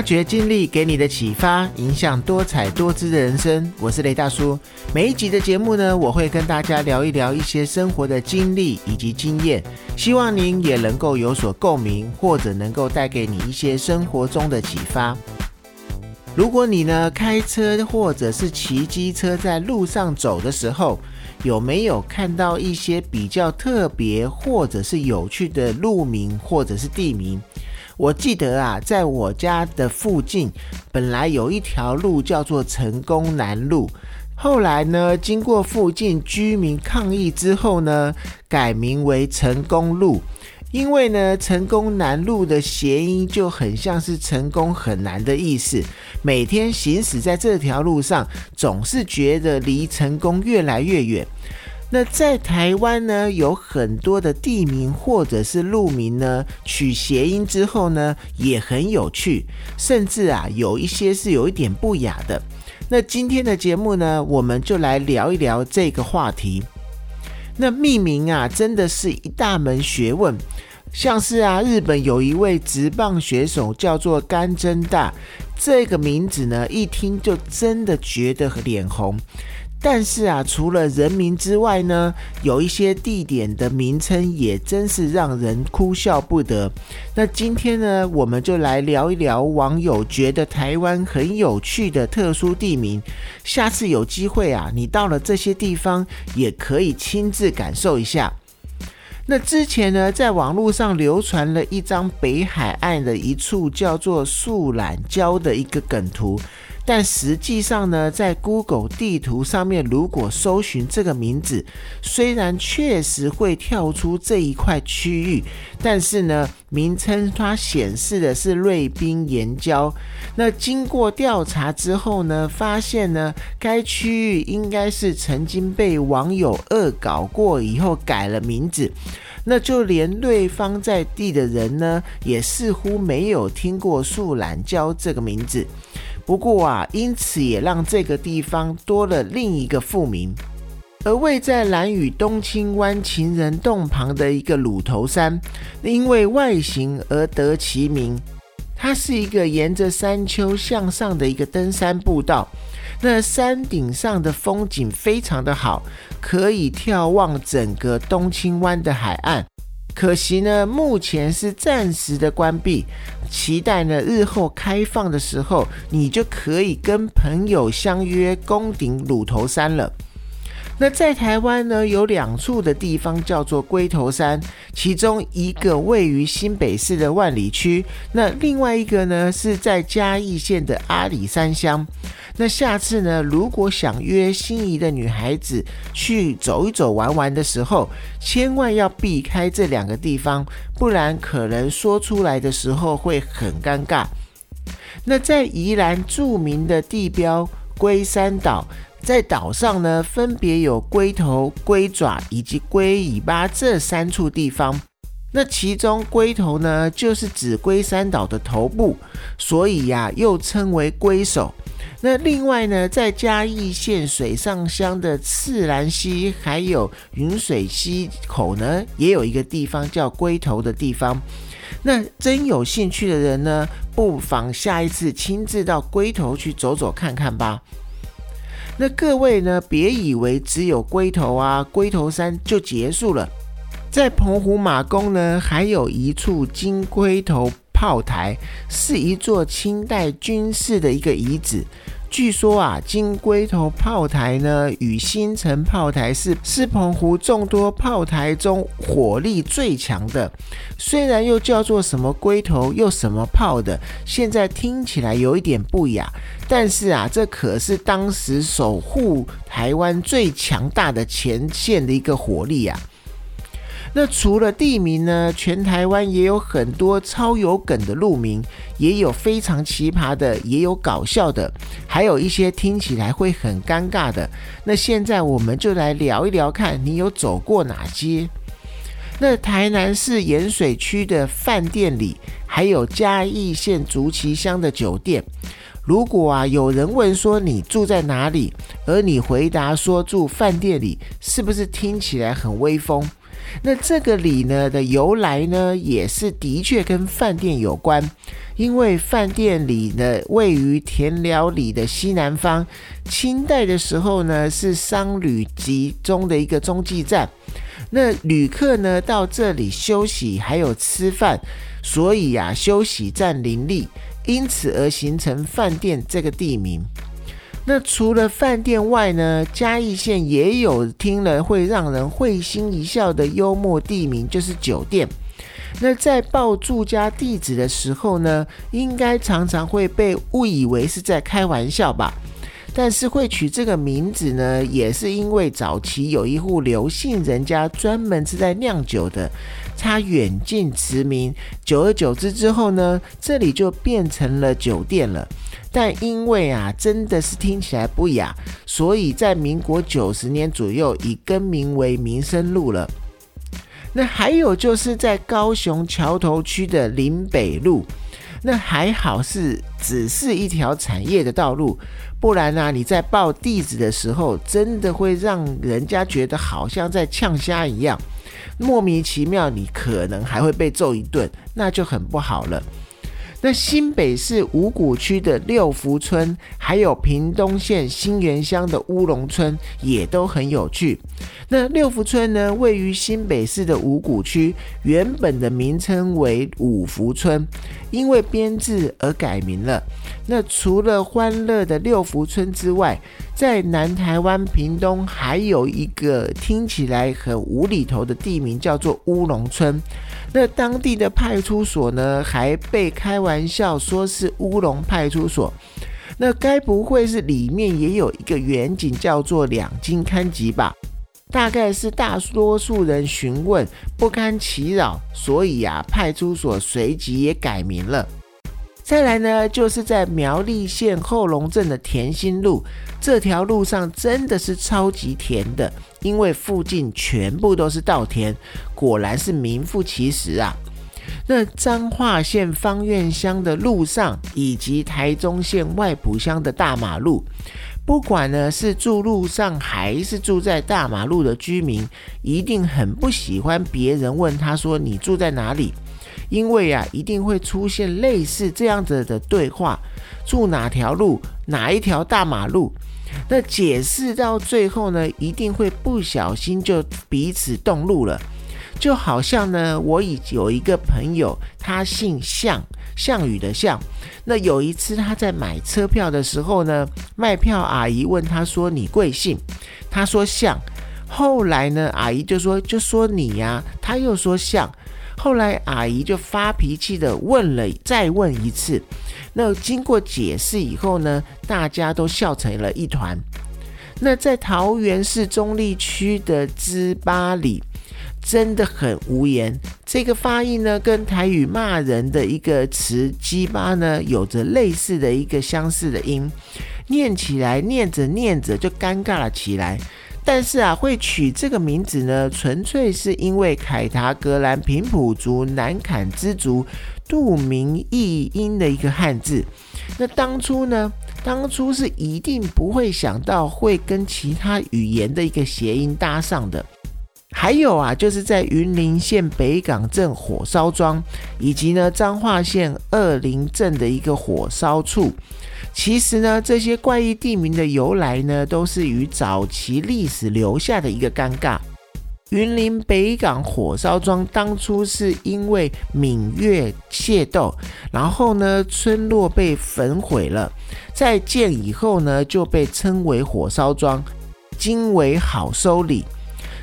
发掘经历给你的启发，影响多彩多姿的人生。我是雷大叔。每一集的节目呢，我会跟大家聊一聊一些生活的经历以及经验，希望您也能够有所共鸣，或者能够带给你一些生活中的启发。如果你呢开车或者是骑机车在路上走的时候，有没有看到一些比较特别或者是有趣的路名或者是地名？我记得啊，在我家的附近，本来有一条路叫做成功南路，后来呢，经过附近居民抗议之后呢，改名为成功路。因为呢，成功南路的谐音就很像是成功很难的意思。每天行驶在这条路上，总是觉得离成功越来越远。那在台湾呢，有很多的地名或者是路名呢，取谐音之后呢，也很有趣，甚至啊，有一些是有一点不雅的。那今天的节目呢，我们就来聊一聊这个话题。那命名啊，真的是一大门学问。像是啊，日本有一位直棒选手叫做甘真大，这个名字呢，一听就真的觉得脸红。但是啊，除了人名之外呢，有一些地点的名称也真是让人哭笑不得。那今天呢，我们就来聊一聊网友觉得台湾很有趣的特殊地名。下次有机会啊，你到了这些地方，也可以亲自感受一下。那之前呢，在网络上流传了一张北海岸的一处叫做树懒礁的一个梗图。但实际上呢，在 Google 地图上面，如果搜寻这个名字，虽然确实会跳出这一块区域，但是呢，名称它显示的是瑞滨岩礁。那经过调查之后呢，发现呢，该区域应该是曾经被网友恶搞过，以后改了名字。那就连对方在地的人呢，也似乎没有听过树懒礁这个名字。不过啊，因此也让这个地方多了另一个副名。而位在蓝屿东青湾情人洞旁的一个乳头山，因为外形而得其名。它是一个沿着山丘向上的一个登山步道。那山顶上的风景非常的好，可以眺望整个东青湾的海岸。可惜呢，目前是暂时的关闭，期待呢日后开放的时候，你就可以跟朋友相约攻顶乳头山了。那在台湾呢，有两处的地方叫做龟头山，其中一个位于新北市的万里区，那另外一个呢是在嘉义县的阿里山乡。那下次呢，如果想约心仪的女孩子去走一走、玩玩的时候，千万要避开这两个地方，不然可能说出来的时候会很尴尬。那在宜兰著名的地标龟山岛。在岛上呢，分别有龟头、龟爪以及龟尾巴这三处地方。那其中龟头呢，就是指龟山岛的头部，所以呀，又称为龟首。那另外呢，在嘉义县水上乡的赤兰溪还有云水溪口呢，也有一个地方叫龟头的地方。那真有兴趣的人呢，不妨下一次亲自到龟头去走走看看吧。那各位呢，别以为只有龟头啊、龟头山就结束了，在澎湖马公呢，还有一处金龟头炮台，是一座清代军事的一个遗址。据说啊，金龟头炮台呢，与新城炮台是是澎湖众多炮台中火力最强的。虽然又叫做什么龟头又什么炮的，现在听起来有一点不雅，但是啊，这可是当时守护台湾最强大的前线的一个火力啊。那除了地名呢？全台湾也有很多超有梗的路名，也有非常奇葩的，也有搞笑的，还有一些听起来会很尴尬的。那现在我们就来聊一聊，看你有走过哪些？那台南市盐水区的饭店里，还有嘉义县竹崎乡的酒店。如果啊有人问说你住在哪里，而你回答说住饭店里，是不是听起来很威风？那这个里呢的由来呢，也是的确跟饭店有关，因为饭店里呢位于田寮里的西南方，清代的时候呢是商旅集中的一个中继站，那旅客呢到这里休息还有吃饭，所以呀休息站林立，因此而形成饭店这个地名。那除了饭店外呢，嘉义县也有听了会让人会心一笑的幽默地名，就是酒店。那在报住家地址的时候呢，应该常常会被误以为是在开玩笑吧？但是会取这个名字呢，也是因为早期有一户刘姓人家专门是在酿酒的，他远近驰名，久而久之之后呢，这里就变成了酒店了。但因为啊，真的是听起来不雅，所以在民国九十年左右，已更名为民生路了。那还有就是在高雄桥头区的林北路，那还好是只是一条产业的道路，不然呢，你在报地址的时候，真的会让人家觉得好像在呛虾一样，莫名其妙，你可能还会被揍一顿，那就很不好了。那新北市五股区的六福村，还有屏东县新园乡的乌龙村，也都很有趣。那六福村呢，位于新北市的五股区，原本的名称为五福村，因为编制而改名了。那除了欢乐的六福村之外，在南台湾屏东还有一个听起来很无厘头的地名，叫做乌龙村。那当地的派出所呢，还被开玩笑说是乌龙派出所。那该不会是里面也有一个远景叫做两金刊集吧？大概是大多数人询问不堪其扰，所以啊，派出所随即也改名了。再来呢，就是在苗栗县后龙镇的田心路这条路上，真的是超级甜的，因为附近全部都是稻田，果然是名副其实啊。那彰化县方院乡的路上，以及台中县外埔乡的大马路，不管呢是住路上还是住在大马路的居民，一定很不喜欢别人问他说你住在哪里。因为啊，一定会出现类似这样子的对话：住哪条路，哪一条大马路？那解释到最后呢，一定会不小心就彼此动怒了。就好像呢，我已有一个朋友，他姓项，项羽的项。那有一次他在买车票的时候呢，卖票阿姨问他说：“你贵姓？”他说：“项。”后来呢，阿姨就说：“就说你呀。”他又说：“项。”后来阿姨就发脾气的问了，再问一次。那经过解释以后呢，大家都笑成了一团。那在桃园市中立区的芝巴里，真的很无言。这个发音呢，跟台语骂人的一个词“鸡巴”呢，有着类似的一个相似的音，念起来念着念着就尴尬了起来。但是啊，会取这个名字呢，纯粹是因为凯达格兰平埔族南坎之族杜明译音的一个汉字。那当初呢，当初是一定不会想到会跟其他语言的一个谐音搭上的。还有啊，就是在云林县北港镇火烧庄，以及呢彰化县二林镇的一个火烧处。其实呢，这些怪异地名的由来呢，都是与早期历史留下的一个尴尬。云林北港火烧庄当初是因为闽越械斗，然后呢村落被焚毁了，在建以后呢就被称为火烧庄，今为好收礼。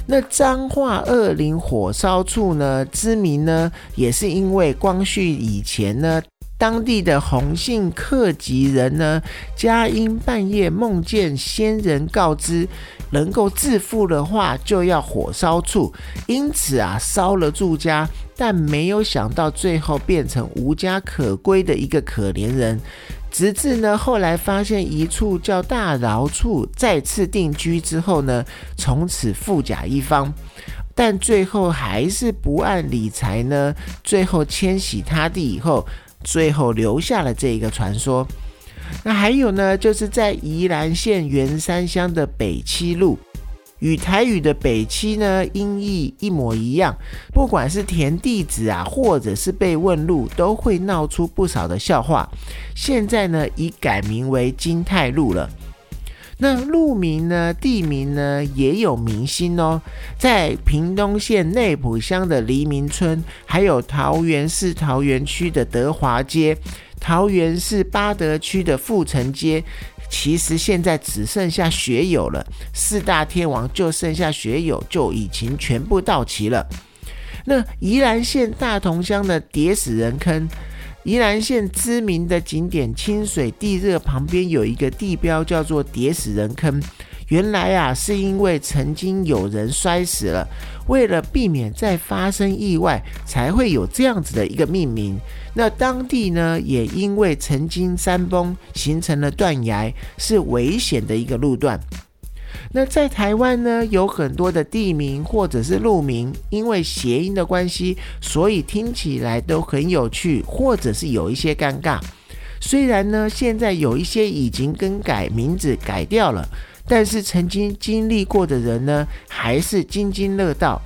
那彰化二林火烧处呢之名呢，也是因为光绪以前呢。当地的洪姓客籍人呢，家因半夜梦见仙人告知，能够致富的话，就要火烧处，因此啊，烧了住家，但没有想到最后变成无家可归的一个可怜人。直至呢，后来发现一处叫大饶处，再次定居之后呢，从此富甲一方，但最后还是不按理财呢，最后迁徙他地以后。最后留下了这一个传说。那还有呢，就是在宜兰县员山乡的北七路，与台语的北七呢音译一模一样，不管是填地址啊，或者是被问路，都会闹出不少的笑话。现在呢，已改名为金泰路了。那路名呢？地名呢？也有明星哦，在屏东县内埔乡的黎明村，还有桃园市桃园区的德华街，桃园市八德区的富城街，其实现在只剩下学友了。四大天王就剩下学友，就已经全部到齐了。那宜兰县大同乡的叠死人坑。宜兰县知名的景点清水地热旁边有一个地标叫做叠死人坑，原来啊是因为曾经有人摔死了，为了避免再发生意外，才会有这样子的一个命名。那当地呢也因为曾经山崩形成了断崖，是危险的一个路段。那在台湾呢，有很多的地名或者是路名，因为谐音的关系，所以听起来都很有趣，或者是有一些尴尬。虽然呢，现在有一些已经更改名字改掉了，但是曾经经历过的人呢，还是津津乐道。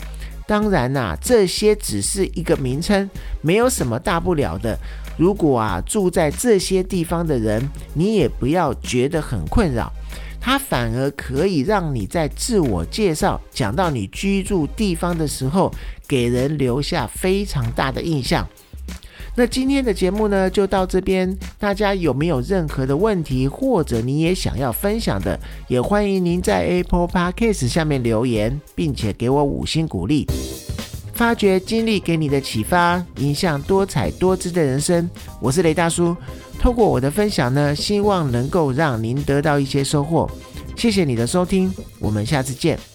当然啦，这些只是一个名称，没有什么大不了的。如果啊住在这些地方的人，你也不要觉得很困扰。它反而可以让你在自我介绍讲到你居住地方的时候，给人留下非常大的印象。那今天的节目呢，就到这边。大家有没有任何的问题，或者你也想要分享的，也欢迎您在 Apple Podcast 下面留言，并且给我五星鼓励。发掘经历给你的启发，影响多彩多姿的人生。我是雷大叔。透过我的分享呢，希望能够让您得到一些收获。谢谢你的收听，我们下次见。